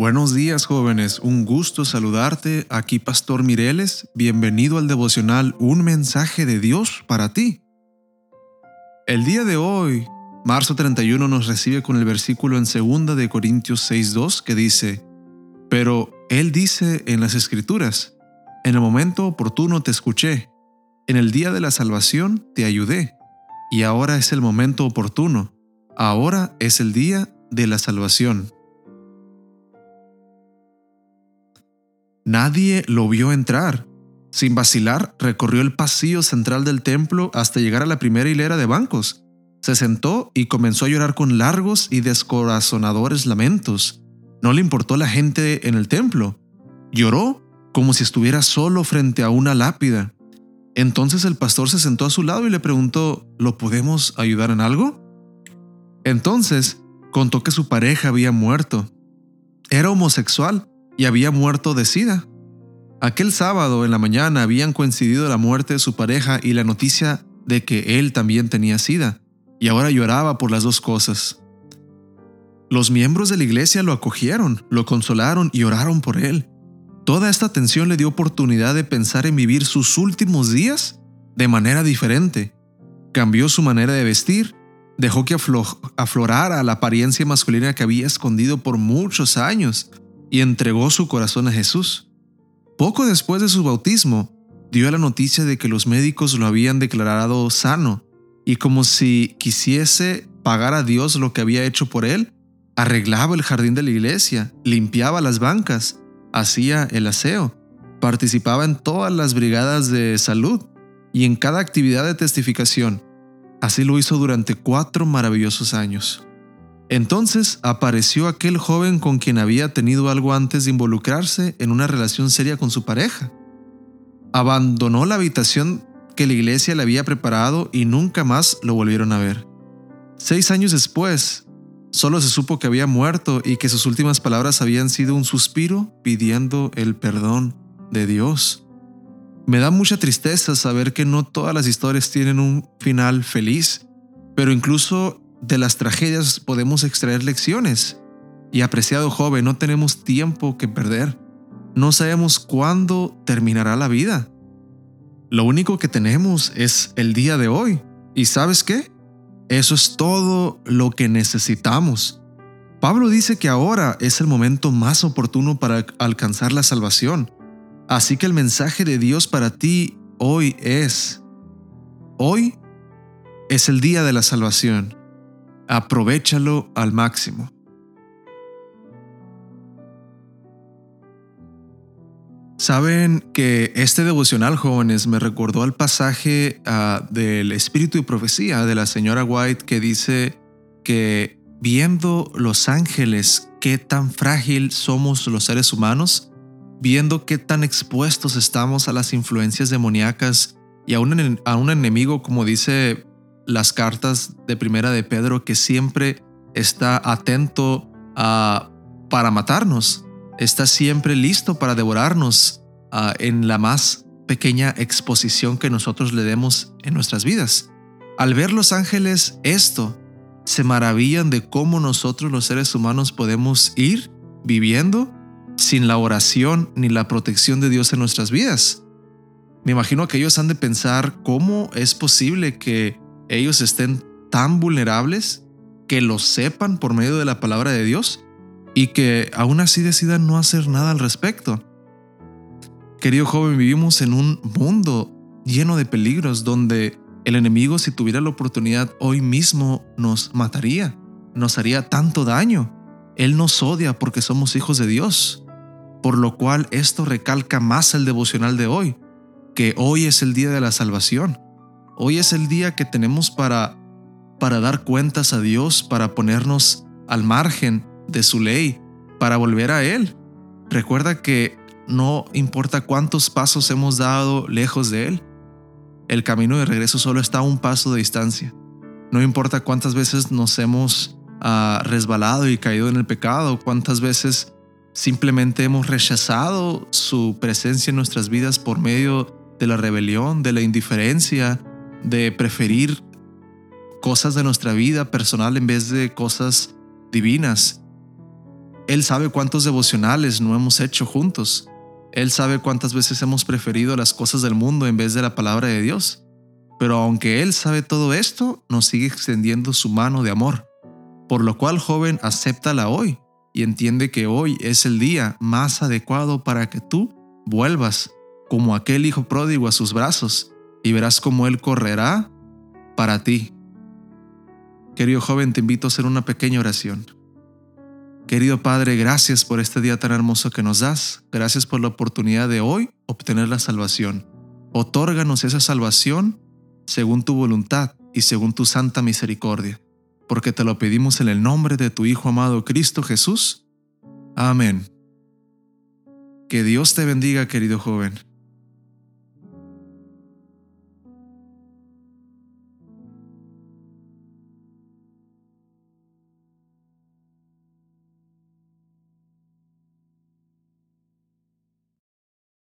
Buenos días jóvenes, un gusto saludarte. Aquí Pastor Mireles, bienvenido al devocional Un mensaje de Dios para ti. El día de hoy, marzo 31, nos recibe con el versículo en 2 de Corintios 6.2 que dice, Pero Él dice en las Escrituras, en el momento oportuno te escuché, en el día de la salvación te ayudé, y ahora es el momento oportuno, ahora es el día de la salvación. Nadie lo vio entrar. Sin vacilar, recorrió el pasillo central del templo hasta llegar a la primera hilera de bancos. Se sentó y comenzó a llorar con largos y descorazonadores lamentos. No le importó la gente en el templo. Lloró como si estuviera solo frente a una lápida. Entonces el pastor se sentó a su lado y le preguntó, ¿lo podemos ayudar en algo? Entonces contó que su pareja había muerto. Era homosexual y había muerto de sida. Aquel sábado en la mañana habían coincidido la muerte de su pareja y la noticia de que él también tenía sida, y ahora lloraba por las dos cosas. Los miembros de la iglesia lo acogieron, lo consolaron y oraron por él. Toda esta atención le dio oportunidad de pensar en vivir sus últimos días de manera diferente. Cambió su manera de vestir, dejó que aflorara la apariencia masculina que había escondido por muchos años y entregó su corazón a Jesús. Poco después de su bautismo, dio la noticia de que los médicos lo habían declarado sano y como si quisiese pagar a Dios lo que había hecho por él, arreglaba el jardín de la iglesia, limpiaba las bancas, hacía el aseo, participaba en todas las brigadas de salud y en cada actividad de testificación. Así lo hizo durante cuatro maravillosos años. Entonces apareció aquel joven con quien había tenido algo antes de involucrarse en una relación seria con su pareja. Abandonó la habitación que la iglesia le había preparado y nunca más lo volvieron a ver. Seis años después, solo se supo que había muerto y que sus últimas palabras habían sido un suspiro pidiendo el perdón de Dios. Me da mucha tristeza saber que no todas las historias tienen un final feliz, pero incluso de las tragedias podemos extraer lecciones. Y apreciado joven, no tenemos tiempo que perder. No sabemos cuándo terminará la vida. Lo único que tenemos es el día de hoy. ¿Y sabes qué? Eso es todo lo que necesitamos. Pablo dice que ahora es el momento más oportuno para alcanzar la salvación. Así que el mensaje de Dios para ti hoy es, hoy es el día de la salvación aprovechalo al máximo. Saben que este devocional, jóvenes, me recordó al pasaje ah, del Espíritu y Profecía de la señora White que dice que viendo los ángeles qué tan frágil somos los seres humanos, viendo qué tan expuestos estamos a las influencias demoníacas y a un, a un enemigo, como dice las cartas de primera de Pedro que siempre está atento a, para matarnos, está siempre listo para devorarnos en la más pequeña exposición que nosotros le demos en nuestras vidas. Al ver los ángeles esto, se maravillan de cómo nosotros los seres humanos podemos ir viviendo sin la oración ni la protección de Dios en nuestras vidas. Me imagino que ellos han de pensar cómo es posible que ellos estén tan vulnerables que lo sepan por medio de la palabra de Dios y que aún así decidan no hacer nada al respecto. Querido joven, vivimos en un mundo lleno de peligros donde el enemigo si tuviera la oportunidad hoy mismo nos mataría, nos haría tanto daño. Él nos odia porque somos hijos de Dios, por lo cual esto recalca más el devocional de hoy, que hoy es el día de la salvación. Hoy es el día que tenemos para, para dar cuentas a Dios, para ponernos al margen de su ley, para volver a Él. Recuerda que no importa cuántos pasos hemos dado lejos de Él, el camino de regreso solo está a un paso de distancia. No importa cuántas veces nos hemos ah, resbalado y caído en el pecado, cuántas veces simplemente hemos rechazado su presencia en nuestras vidas por medio de la rebelión, de la indiferencia, de preferir cosas de nuestra vida personal en vez de cosas divinas. Él sabe cuántos devocionales no hemos hecho juntos. Él sabe cuántas veces hemos preferido las cosas del mundo en vez de la palabra de Dios. Pero aunque Él sabe todo esto, nos sigue extendiendo su mano de amor. Por lo cual, joven, acéptala hoy y entiende que hoy es el día más adecuado para que tú vuelvas como aquel hijo pródigo a sus brazos y verás cómo Él correrá para ti. Querido joven, te invito a hacer una pequeña oración. Querido Padre, gracias por este día tan hermoso que nos das. Gracias por la oportunidad de hoy obtener la salvación. Otórganos esa salvación según tu voluntad y según tu santa misericordia, porque te lo pedimos en el nombre de tu Hijo amado Cristo Jesús. Amén. Que Dios te bendiga, querido joven.